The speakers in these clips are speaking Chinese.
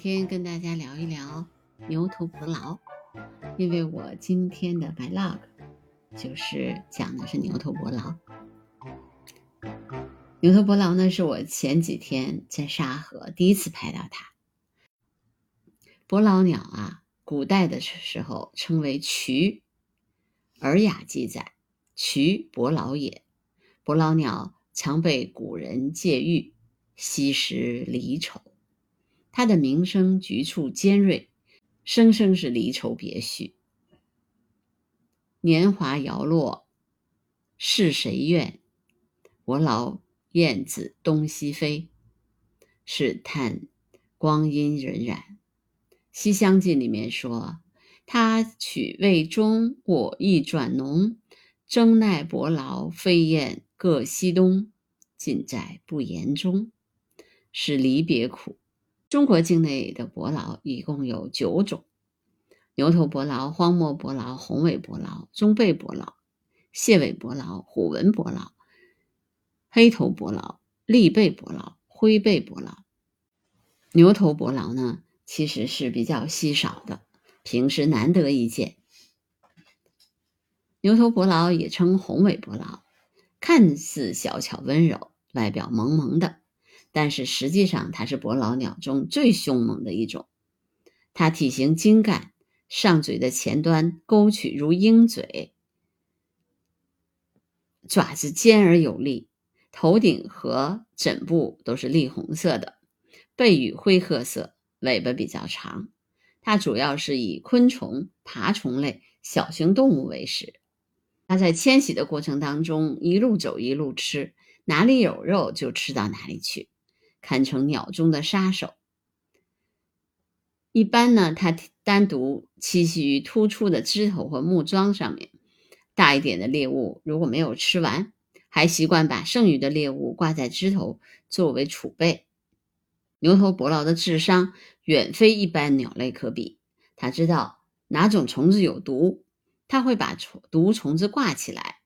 今天跟大家聊一聊牛头伯劳，因为我今天的 vlog 就是讲的是牛头伯劳。牛头伯劳呢，是我前几天在沙河第一次拍到它。伯劳鸟啊，古代的时候称为渠，《尔雅》记载：“渠伯劳也。”伯劳鸟常被古人借喻，吸食离愁。他的名声局促尖锐，声声是离愁别绪。年华摇落，是谁怨？伯劳燕子东西飞，是叹光阴荏苒。《西厢记》里面说：“他曲未终，我意转浓。争奈伯劳飞燕各西东，尽在不言中。”是离别苦。中国境内的伯劳一共有九种：牛头伯劳、荒漠伯劳、红尾伯劳、中背伯劳、蟹尾伯劳、虎纹伯劳、黑头伯劳、栗背伯劳、灰背伯劳。牛头伯劳呢，其实是比较稀少的，平时难得一见。牛头伯劳也称红尾伯劳，看似小巧温柔，外表萌萌的。但是实际上，它是伯劳鸟中最凶猛的一种。它体型精干，上嘴的前端勾曲如鹰嘴，爪子尖而有力，头顶和枕部都是栗红色的，背羽灰褐色，尾巴比较长。它主要是以昆虫、爬虫类、小型动物为食。它在迁徙的过程当中，一路走一路吃，哪里有肉就吃到哪里去。堪称鸟中的杀手。一般呢，它单独栖息于突出的枝头或木桩上面。大一点的猎物如果没有吃完，还习惯把剩余的猎物挂在枝头作为储备。牛头伯劳的智商远非一般鸟类可比。它知道哪种虫子有毒，它会把虫毒虫子挂起来，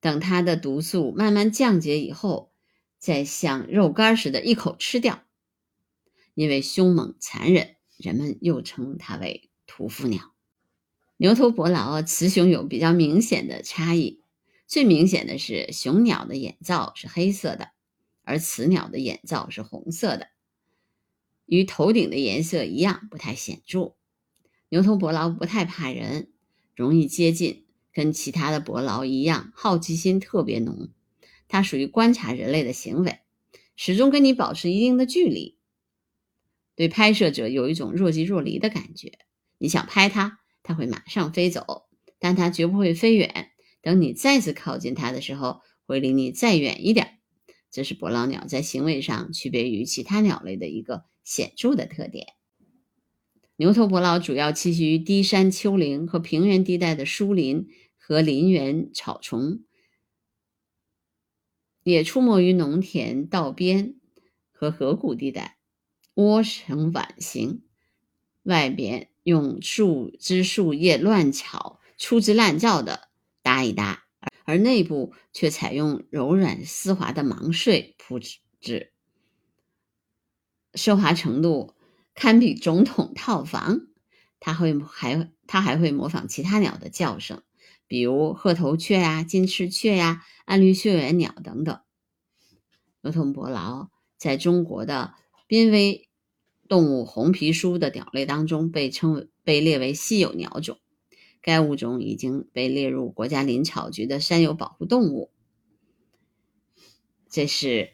等它的毒素慢慢降解以后。再像肉干似的，一口吃掉。因为凶猛残忍，人们又称它为屠夫鸟。牛头伯劳雌雄有比较明显的差异，最明显的是雄鸟的眼罩是黑色的，而雌鸟的眼罩是红色的，与头顶的颜色一样，不太显著。牛头伯劳不太怕人，容易接近，跟其他的伯劳一样，好奇心特别浓。它属于观察人类的行为，始终跟你保持一定的距离，对拍摄者有一种若即若离的感觉。你想拍它，它会马上飞走，但它绝不会飞远。等你再次靠近它的时候，会离你再远一点。这是伯劳鸟在行为上区别于其他鸟类的一个显著的特点。牛头伯劳主要栖息于低山丘陵和平原地带的树林和林园草丛。也出没于农田道边和河谷地带，窝呈碗形，外边用树枝树叶乱草粗制滥造的搭一搭，而内部却采用柔软丝滑的芒穗铺置，奢华程度堪比总统套房。它会还它还会模仿其他鸟的叫声。比如褐头雀呀、金翅雀呀、暗绿绣眼鸟等等。牛头伯劳在中国的濒危动物红皮书的鸟类当中被称为被列为稀有鸟种，该物种已经被列入国家林草局的山有保护动物。这是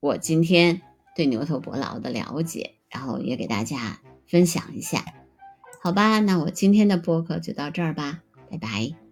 我今天对牛头伯劳的了解，然后也给大家分享一下。好吧，那我今天的播客就到这儿吧，拜拜。